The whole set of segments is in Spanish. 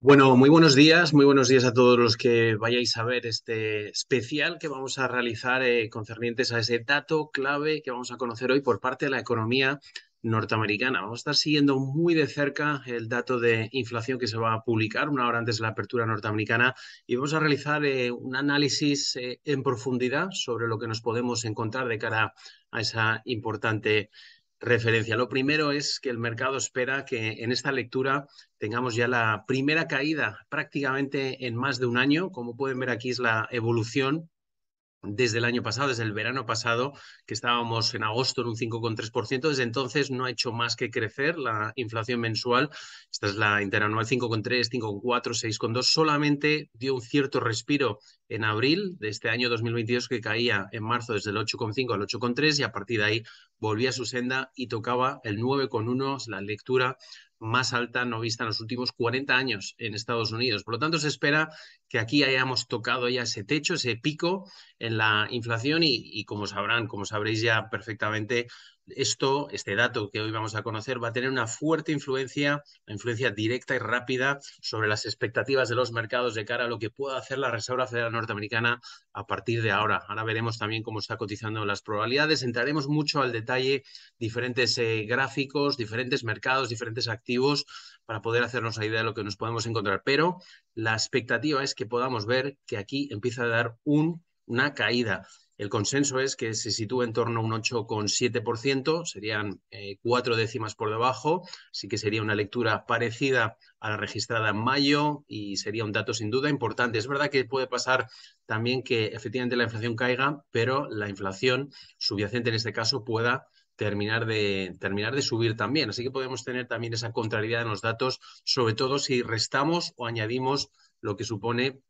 Bueno, muy buenos días, muy buenos días a todos los que vayáis a ver este especial que vamos a realizar eh, concernientes a ese dato clave que vamos a conocer hoy por parte de la economía norteamericana. Vamos a estar siguiendo muy de cerca el dato de inflación que se va a publicar una hora antes de la apertura norteamericana y vamos a realizar eh, un análisis eh, en profundidad sobre lo que nos podemos encontrar de cara a esa importante referencia. Lo primero es que el mercado espera que en esta lectura tengamos ya la primera caída prácticamente en más de un año. Como pueden ver aquí es la evolución desde el año pasado, desde el verano pasado, que estábamos en agosto en un 5,3%. Desde entonces no ha hecho más que crecer la inflación mensual. Esta es la interanual 5,3, 5,4, 6,2. Solamente dio un cierto respiro en abril de este año 2022 que caía en marzo desde el 8,5 al 8,3 y a partir de ahí volvía a su senda y tocaba el 9,1, la lectura más alta no vista en los últimos 40 años en Estados Unidos. Por lo tanto, se espera que aquí hayamos tocado ya ese techo, ese pico en la inflación y, como sabrán, como sabréis ya perfectamente, esto, este dato que hoy vamos a conocer, va a tener una fuerte influencia, una influencia directa y rápida sobre las expectativas de los mercados de cara a lo que pueda hacer la Reserva Federal Norteamericana a partir de ahora. Ahora veremos también cómo está cotizando las probabilidades. Entraremos mucho al detalle diferentes eh, gráficos, diferentes mercados, diferentes activos para poder hacernos la idea de lo que nos podemos encontrar. Pero la expectativa es que podamos ver que aquí empieza a dar un, una caída el consenso es que se sitúa en torno a un 8,7%, serían eh, cuatro décimas por debajo, así que sería una lectura parecida a la registrada en mayo y sería un dato sin duda importante. Es verdad que puede pasar también que efectivamente la inflación caiga, pero la inflación subyacente en este caso pueda terminar de, terminar de subir también. Así que podemos tener también esa contrariedad en los datos, sobre todo si restamos o añadimos lo que supone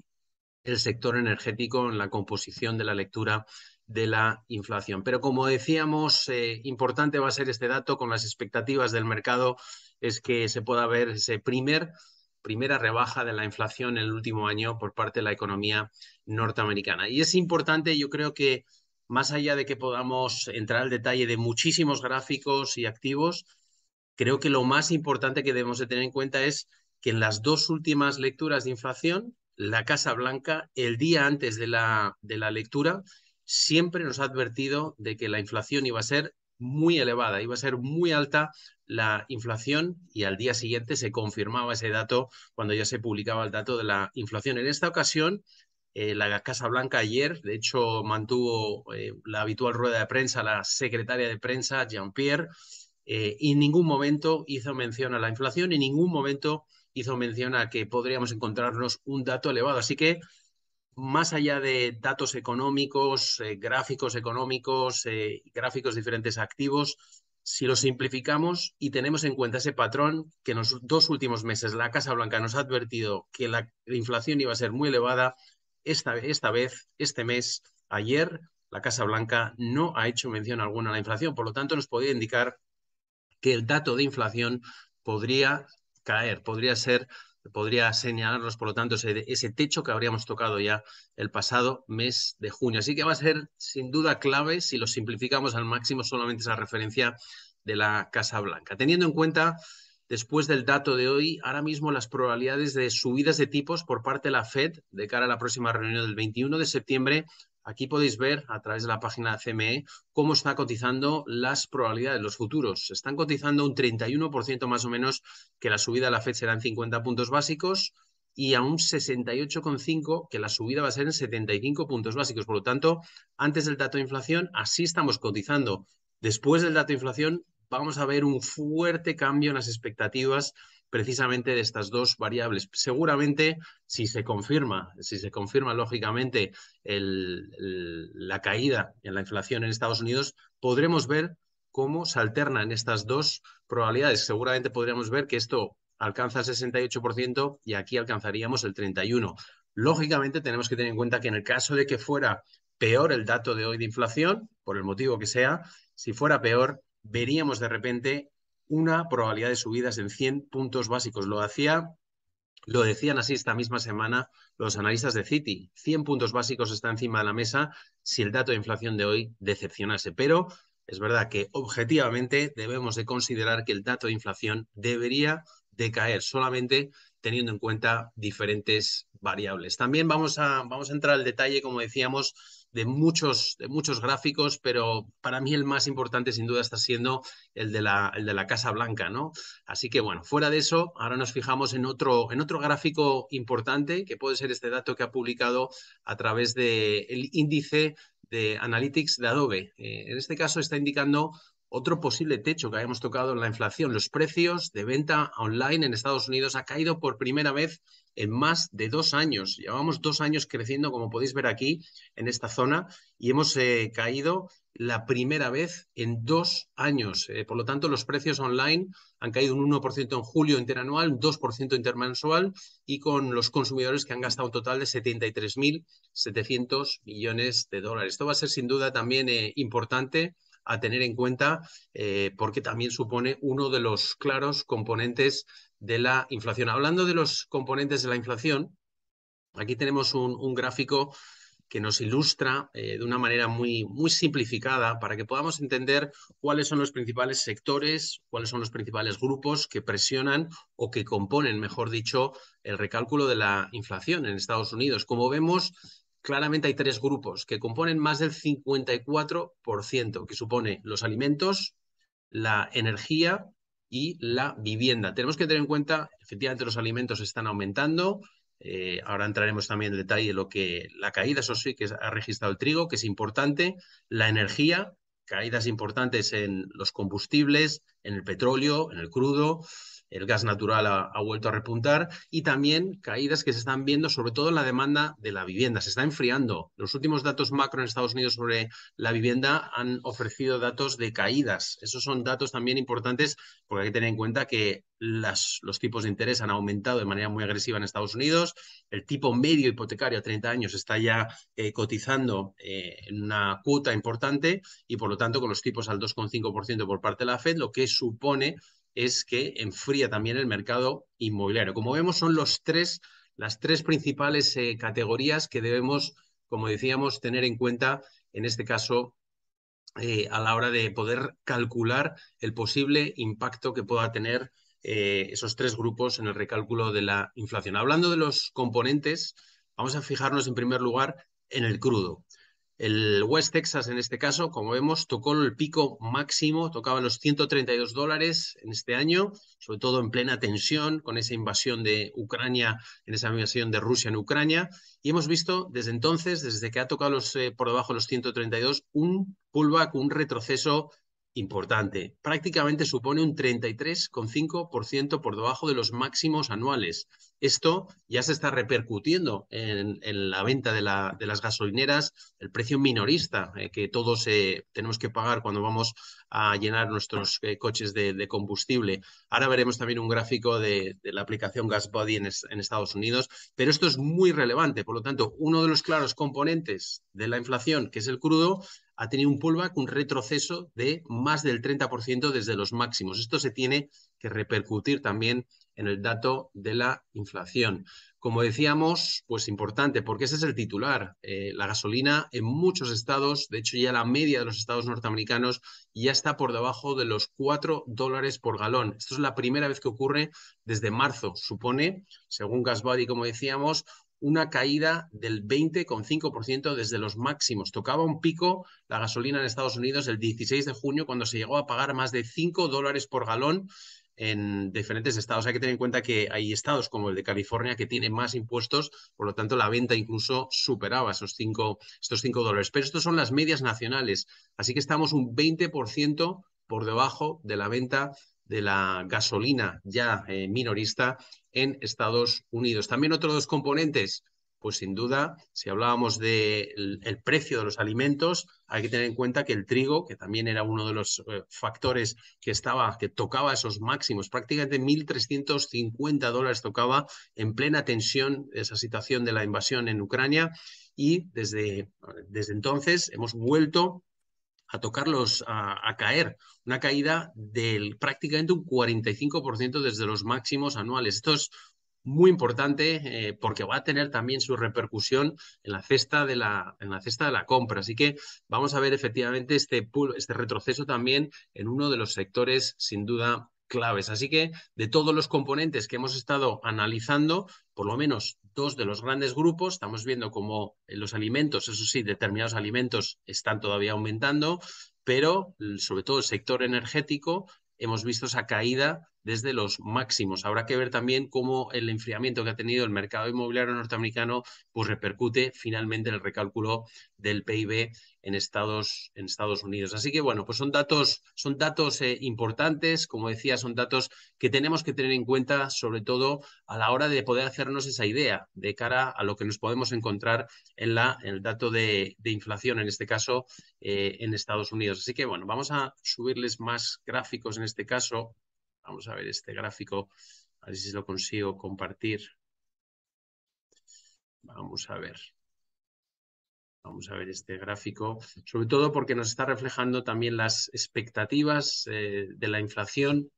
el sector energético en la composición de la lectura de la inflación. Pero como decíamos, eh, importante va a ser este dato con las expectativas del mercado, es que se pueda ver ese primer primera rebaja de la inflación en el último año por parte de la economía norteamericana. Y es importante, yo creo que más allá de que podamos entrar al detalle de muchísimos gráficos y activos, creo que lo más importante que debemos de tener en cuenta es que en las dos últimas lecturas de inflación, la Casa Blanca, el día antes de la, de la lectura, siempre nos ha advertido de que la inflación iba a ser muy elevada, iba a ser muy alta la inflación y al día siguiente se confirmaba ese dato cuando ya se publicaba el dato de la inflación. En esta ocasión, eh, la Casa Blanca ayer, de hecho, mantuvo eh, la habitual rueda de prensa la secretaria de prensa, Jean-Pierre, eh, y en ningún momento hizo mención a la inflación, en ningún momento hizo mención a que podríamos encontrarnos un dato elevado. Así que, más allá de datos económicos, eh, gráficos económicos, eh, gráficos de diferentes activos, si lo simplificamos y tenemos en cuenta ese patrón que en los dos últimos meses la Casa Blanca nos ha advertido que la inflación iba a ser muy elevada, esta, esta vez, este mes, ayer, la Casa Blanca no ha hecho mención alguna a la inflación. Por lo tanto, nos podría indicar que el dato de inflación podría caer, podría ser, podría señalarnos, por lo tanto, ese, ese techo que habríamos tocado ya el pasado mes de junio. Así que va a ser sin duda clave si lo simplificamos al máximo solamente esa referencia de la Casa Blanca. Teniendo en cuenta después del dato de hoy, ahora mismo las probabilidades de subidas de tipos por parte de la Fed de cara a la próxima reunión del 21 de septiembre Aquí podéis ver a través de la página CME cómo está cotizando las probabilidades, los futuros. Están cotizando un 31% más o menos que la subida de la FED será en 50 puntos básicos y a un 68,5 que la subida va a ser en 75 puntos básicos. Por lo tanto, antes del dato de inflación, así estamos cotizando. Después del dato de inflación, vamos a ver un fuerte cambio en las expectativas precisamente de estas dos variables. Seguramente, si se confirma, si se confirma lógicamente la caída en la inflación en Estados Unidos, podremos ver cómo se alternan estas dos probabilidades. Seguramente podríamos ver que esto alcanza el 68% y aquí alcanzaríamos el 31%. Lógicamente, tenemos que tener en cuenta que en el caso de que fuera peor el dato de hoy de inflación, por el motivo que sea, si fuera peor, veríamos de repente una probabilidad de subidas en 100 puntos básicos. Lo hacía, lo decían así esta misma semana los analistas de Citi. 100 puntos básicos está encima de la mesa si el dato de inflación de hoy decepcionase. Pero es verdad que objetivamente debemos de considerar que el dato de inflación debería de caer. Solamente teniendo en cuenta diferentes variables. También vamos a, vamos a entrar al detalle, como decíamos, de muchos, de muchos gráficos, pero para mí el más importante sin duda está siendo el de la, el de la Casa Blanca, ¿no? Así que bueno, fuera de eso, ahora nos fijamos en otro, en otro gráfico importante, que puede ser este dato que ha publicado a través del el índice de Analytics de Adobe. Eh, en este caso está indicando otro posible techo que habíamos tocado en la inflación. Los precios de venta online en Estados Unidos ha caído por primera vez en más de dos años. Llevamos dos años creciendo, como podéis ver aquí, en esta zona, y hemos eh, caído la primera vez en dos años. Eh, por lo tanto, los precios online han caído un 1% en julio interanual, un 2% intermensual, y con los consumidores que han gastado un total de 73.700 millones de dólares. Esto va a ser sin duda también eh, importante a tener en cuenta eh, porque también supone uno de los claros componentes de la inflación. Hablando de los componentes de la inflación, aquí tenemos un, gráfico que nos ilustra eh, de una manera muy, muy simplificada para que podamos entender cuáles son los principales sectores, cuáles son los principales grupos que presionan o que componen, mejor dicho, el recálculo de la inflación en Estados Unidos. Como vemos, claramente hay tres grupos que componen más del 54%, que supone los alimentos, la energía y la vivienda. Tenemos que tener en cuenta, efectivamente, los alimentos están aumentando. Eh, ahora entraremos también en detalle lo que la caída, eso sí, que ha registrado el trigo, que es importante. La energía, caídas importantes en los combustibles, en el petróleo, en el crudo el gas natural ha, vuelto a repuntar y también caídas que se están viendo sobre todo en la demanda de la vivienda. Se está enfriando. Los últimos datos macro en Estados Unidos sobre la vivienda han ofrecido datos de caídas. Esos son datos también importantes porque hay que tener en cuenta que las, los tipos de interés han aumentado de manera muy agresiva en Estados Unidos. El tipo medio hipotecario a 30 años está ya eh, cotizando eh, en una cuota importante y por lo tanto con los tipos al 2,5% por parte de la Fed, lo que supone es que enfría también el mercado inmobiliario. Como vemos, son los tres, las tres principales eh, categorías que debemos, como decíamos, tener en cuenta en este caso eh, a la hora de poder calcular el posible impacto que pueda tener eh, esos tres grupos en el recálculo de la inflación. Hablando de los componentes, vamos a fijarnos en primer lugar en el crudo. El West Texas, en este caso, como vemos, tocó el pico máximo, tocaba los 132 dólares en este año, sobre todo en plena tensión con esa invasión de Ucrania, en esa invasión de Rusia en Ucrania. Y hemos visto desde entonces, desde que ha tocado los, eh, por debajo de los 132, un pullback, un retroceso importante. Prácticamente supone un 33,5% por debajo de los máximos anuales. Esto ya se está repercutiendo en, la venta de, las gasolineras, el precio minorista eh, que todos eh, tenemos que pagar cuando vamos a llenar nuestros eh, coches de, combustible. Ahora veremos también un gráfico de, la aplicación GasBuddy en, en Estados Unidos, pero esto es muy relevante. Por lo tanto, uno de los claros componentes de la inflación, que es el crudo, ha tenido un pullback, un retroceso de más del 30% desde los máximos. Esto se tiene que repercutir también en el dato de la inflación. Como decíamos, pues importante, porque ese es el titular. Eh, la gasolina en muchos estados, de hecho ya la media de los estados norteamericanos ya está por debajo de los 4 dólares por galón. Esto es la primera vez que ocurre desde marzo. Supone, según GasBuddy, como decíamos, una caída del 20,5% desde los máximos. Tocaba un pico la gasolina en Estados Unidos el 16 de junio cuando se llegó a pagar más de 5 dólares por galón en diferentes estados. Hay que tener en cuenta que hay estados como el de California que tiene más impuestos, por lo tanto la venta incluso superaba esos cinco, estos 5 dólares. Pero estos son las medias nacionales, así que estamos un 20% por debajo de la venta de la gasolina ya eh, minorista en Estados Unidos. También otros dos componentes, pues sin duda, si hablábamos del precio de los alimentos, hay que tener en cuenta que el trigo, que también era uno de los eh, factores que estaba, que tocaba esos máximos, prácticamente 1.350 dólares tocaba en plena tensión esa situación de la invasión en Ucrania y desde, desde entonces hemos vuelto a tocarlos, a, caer, una caída del prácticamente un 45% desde los máximos anuales. Esto es muy importante eh, porque va a tener también su repercusión en la cesta de la, en la cesta de la compra. Así que vamos a ver efectivamente este, este retroceso también en uno de los sectores sin duda claves. Así que de todos los componentes que hemos estado analizando, por lo menos dos de los grandes grupos, estamos viendo como los alimentos, eso sí, determinados alimentos están todavía aumentando, pero sobre todo el sector energético hemos visto esa caída desde los máximos. Habrá que ver también cómo el enfriamiento que ha tenido el mercado inmobiliario norteamericano pues repercute finalmente en el recálculo del PIB en Estados, en Estados Unidos. Así que bueno, pues son datos, son datos eh, importantes, como decía, son datos que tenemos que tener en cuenta, sobre todo a la hora de poder hacernos esa idea de cara a lo que nos podemos encontrar en, la, en el dato de, inflación, en este caso, eh, en Estados Unidos. Así que bueno, vamos a subirles más gráficos en este caso. Vamos a ver este gráfico, a ver si lo consigo compartir. Vamos a ver. Vamos a ver este gráfico, sobre todo porque nos está reflejando también las expectativas eh, de la inflación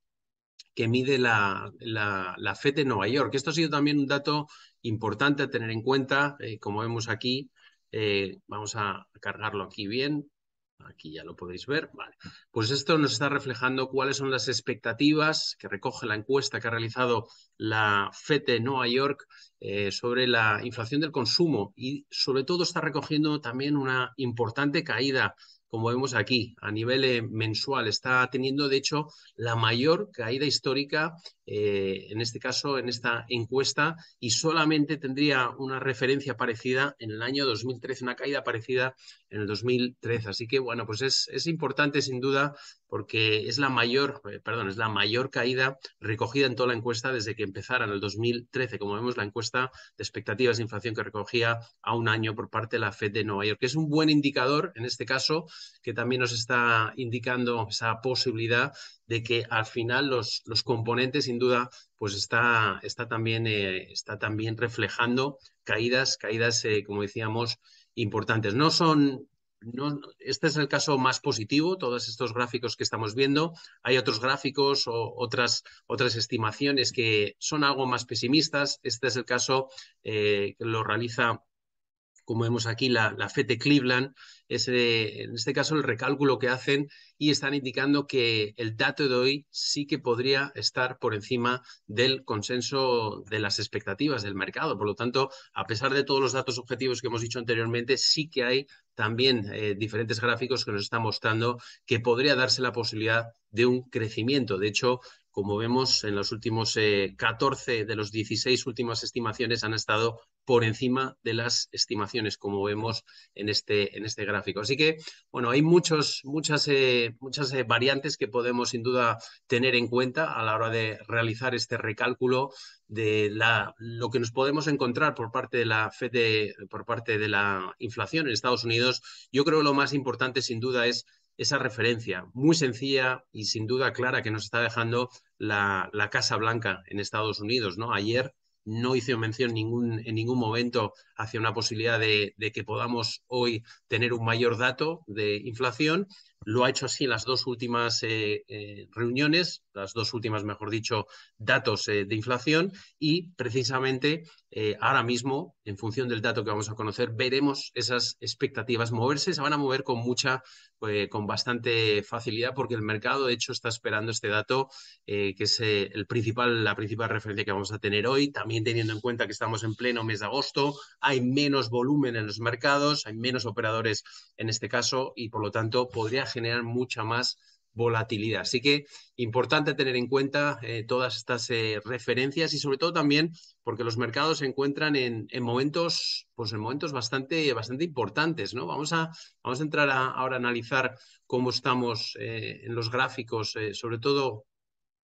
que mide la, la, FED de Nueva York. Esto ha sido también un dato importante a tener en cuenta, eh, como vemos aquí. Eh, vamos a cargarlo aquí bien. Aquí ya lo podéis ver. Vale. Pues esto nos está reflejando cuáles son las expectativas que recoge la encuesta que ha realizado la FED de Nueva York eh, sobre la inflación del consumo y sobre todo está recogiendo también una importante caída como vemos aquí, a nivel eh, mensual. Está teniendo, de hecho, la mayor caída histórica, eh, en este caso, en esta encuesta, y solamente tendría una referencia parecida en el año 2013, una caída parecida en el 2013. Así que, bueno, pues es, es importante, sin duda, porque es la mayor, eh, perdón, es la mayor caída recogida en toda la encuesta desde que empezara en el 2013. Como vemos, la encuesta de expectativas de inflación que recogía a un año por parte de la Fed de Nueva York, que es un buen indicador, en este caso, que también nos está indicando esa posibilidad de que al final los, los componentes, sin duda, pues está, está, también, eh, está también reflejando caídas, caídas, eh, como decíamos, importantes. No son no, este es el caso más positivo, todos estos gráficos que estamos viendo. Hay otros gráficos o otras, otras estimaciones que son algo más pesimistas. Este es el caso eh, que lo realiza como vemos aquí, la, la FED de Cleveland, es en este caso el recálculo que hacen y están indicando que el dato de hoy sí que podría estar por encima del consenso de las expectativas del mercado. Por lo tanto, a pesar de todos los datos objetivos que hemos dicho anteriormente, sí que hay también eh, diferentes gráficos que nos están mostrando que podría darse la posibilidad de un crecimiento. De hecho, como vemos, en los últimos 14 eh, de los 16 últimas estimaciones han estado por encima de las estimaciones, como vemos en este, en este gráfico. Así que, bueno, hay muchos, muchas, eh, muchas eh, variantes que podemos sin duda tener en cuenta a la hora de realizar este recálculo de la, lo que nos podemos encontrar por parte de la FED, por parte de la inflación en Estados Unidos. Yo creo que lo más importante, sin duda, es esa referencia muy sencilla y sin duda clara que nos está dejando la, Casa Blanca en Estados Unidos. ¿no? Ayer no hice mención en ningún momento hacia una posibilidad de, de, que podamos hoy tener un mayor dato de inflación lo ha hecho así en las dos últimas eh, eh, reuniones, las dos últimas, mejor dicho, datos eh, de inflación y precisamente ahora mismo, en función del dato que vamos a conocer, veremos esas expectativas. Moverse, se van a mover con mucha, con bastante facilidad porque el mercado, de hecho, está esperando este dato, que es el principal, la principal referencia que vamos a tener hoy, también teniendo en cuenta que estamos en pleno mes de agosto, hay menos volumen en los mercados, hay menos operadores en este caso y por lo tanto podría generar mucha más volatilidad. Así que importante tener en cuenta eh, todas estas eh, referencias y sobre todo también porque los mercados se encuentran en, momentos, pues en momentos bastante, bastante importantes. ¿no? Vamos, a, vamos a entrar ahora a analizar cómo estamos eh, en los gráficos, sobre todo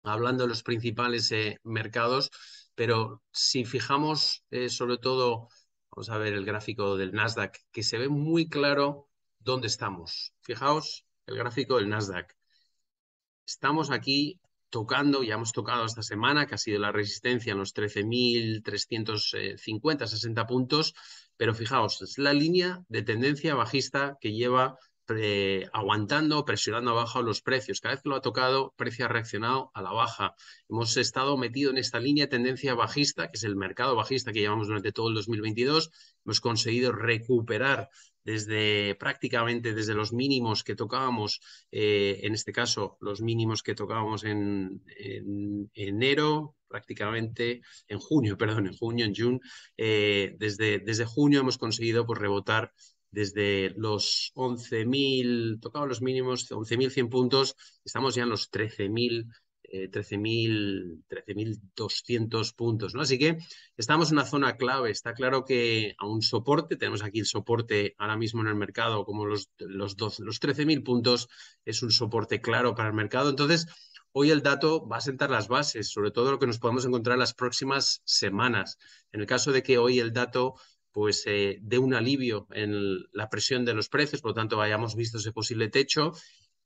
hablando de los principales mercados, pero si fijamos sobre todo, vamos a ver el gráfico del Nasdaq, que se ve muy claro dónde estamos. Fijaos el gráfico del Nasdaq. Estamos aquí tocando, ya hemos tocado esta semana, que ha sido la resistencia en los 13.350, 60 puntos, pero fijaos, es la línea de tendencia bajista que lleva aguantando, presionando abajo los precios. Cada vez que lo ha tocado, precio ha reaccionado a la baja. Hemos estado metido en esta línea de tendencia bajista, que es el mercado bajista que llevamos durante todo el 2022. Hemos conseguido recuperar desde prácticamente desde los mínimos que tocábamos, eh, en este caso los mínimos que tocábamos en, enero, prácticamente en junio, perdón, en junio, en junio, eh, desde, desde junio hemos conseguido pues, rebotar desde los 11.000, tocaba los mínimos, 11.100 puntos, estamos ya en los 13.000 13.200 eh, puntos, ¿no? Así que estamos en una zona clave. Está claro que a un soporte, tenemos aquí el soporte ahora mismo en el mercado, como los, los, los 13.000 puntos, es un soporte claro para el mercado. Entonces, hoy el dato va a sentar las bases, sobre todo lo que nos podemos encontrar en las próximas semanas. En el caso de que hoy el dato pues eh, dé un alivio en la presión de los precios, por lo tanto hayamos visto ese posible techo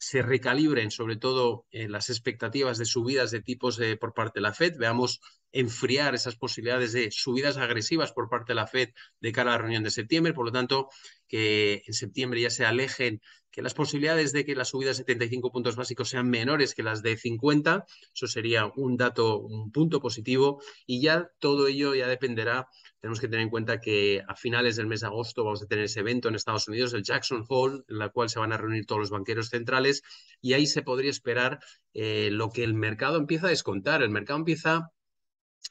se recalibren sobre todo eh, las expectativas de subidas de tipos eh, por parte de la Fed, veamos enfriar esas posibilidades de subidas agresivas por parte de la Fed de cara a la reunión de septiembre, por lo tanto, que en septiembre ya se alejen, que las posibilidades de que las subidas de 75 puntos básicos sean menores que las de 50, eso sería un dato, un punto positivo, y ya todo ello ya dependerá tenemos que tener en cuenta que a finales del mes de agosto vamos a tener ese evento en Estados Unidos, el Jackson Hole, en la cual se van a reunir todos los banqueros centrales y ahí se podría esperar eh, lo que el mercado empieza a descontar. El mercado empieza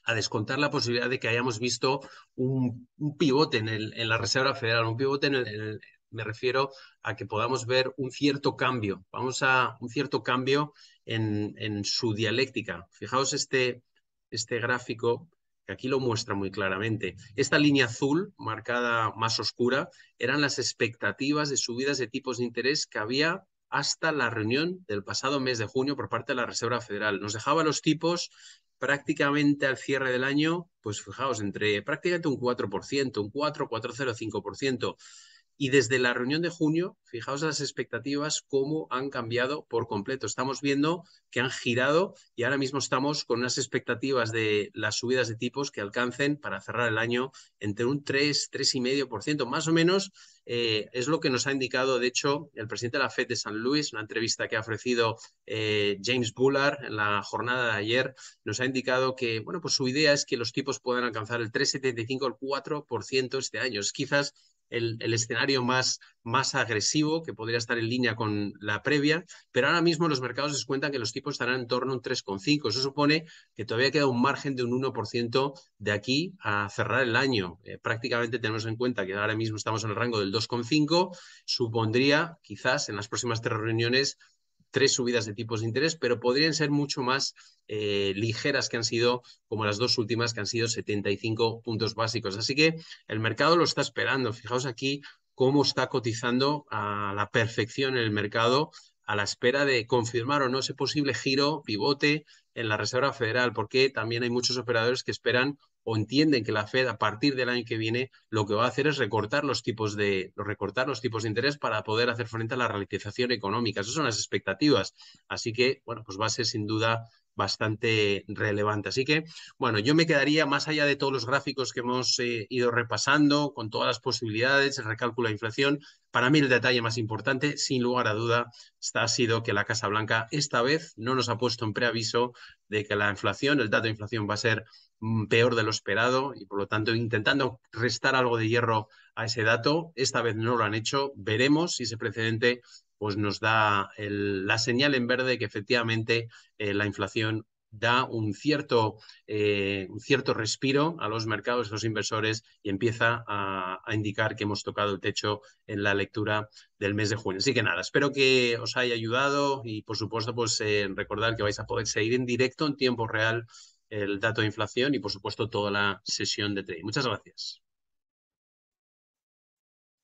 a descontar la posibilidad de que hayamos visto un, pivote en, en, la Reserva Federal, un pivote en el, me refiero a que podamos ver un cierto cambio, vamos a un cierto cambio en, su dialéctica. Fijaos este, este gráfico que aquí lo muestra muy claramente. Esta línea azul, marcada más oscura, eran las expectativas de subidas de tipos de interés que había hasta la reunión del pasado mes de junio por parte de la Reserva Federal. Nos dejaba los tipos prácticamente al cierre del año, pues fijaos, entre prácticamente un 4%, un 4, 4,05%. Y desde la reunión de junio, fijaos las expectativas, cómo han cambiado por completo. Estamos viendo que han girado y ahora mismo estamos con unas expectativas de las subidas de tipos que alcancen para cerrar el año entre un 3, 3,5%. Más o menos eh, es lo que nos ha indicado, de hecho, el presidente de la FED de San Luis, una entrevista que ha ofrecido eh, James Bullard en la jornada de ayer, nos ha indicado que, bueno, pues su idea es que los tipos puedan alcanzar el 3,75 al 4% este año. Es quizás el, escenario más, más agresivo, que podría estar en línea con la previa, pero ahora mismo los mercados les cuentan que los tipos estarán en torno a un 3,5. Eso supone que todavía queda un margen de un 1% de aquí a cerrar el año. Eh, prácticamente tenemos en cuenta que ahora mismo estamos en el rango del 2,5. Supondría, quizás en las próximas tres reuniones, tres subidas de tipos de interés, pero podrían ser mucho más eh, ligeras que han sido, como las dos últimas, que han sido 75 puntos básicos. Así que el mercado lo está esperando. Fijaos aquí cómo está cotizando a la perfección el mercado a la espera de confirmar o no ese posible giro, pivote en la Reserva Federal, porque también hay muchos operadores que esperan o entienden que la Fed a partir del año que viene lo que va a hacer es recortar los tipos de recortar los tipos de interés para poder hacer frente a la realización económica. Esas son las expectativas. Así que, bueno, pues va a ser sin duda bastante relevante. Así que, bueno, yo me quedaría más allá de todos los gráficos que hemos eh, ido repasando, con todas las posibilidades, el recálculo de inflación. Para mí el detalle más importante, sin lugar a duda, ha sido que la Casa Blanca esta vez no nos ha puesto en preaviso de que la inflación, el dato de inflación va a ser mm, peor de lo esperado y por lo tanto intentando restar algo de hierro a ese dato. Esta vez no lo han hecho. Veremos si ese precedente pues nos da la señal en verde que efectivamente eh, la inflación da un cierto, eh, un cierto respiro a los mercados, a los inversores y empieza a, indicar que hemos tocado el techo en la lectura del mes de junio. Así que nada, espero que os haya ayudado y por supuesto pues eh, recordar que vais a poder seguir en directo en tiempo real el dato de inflación y por supuesto toda la sesión de trading. Muchas gracias.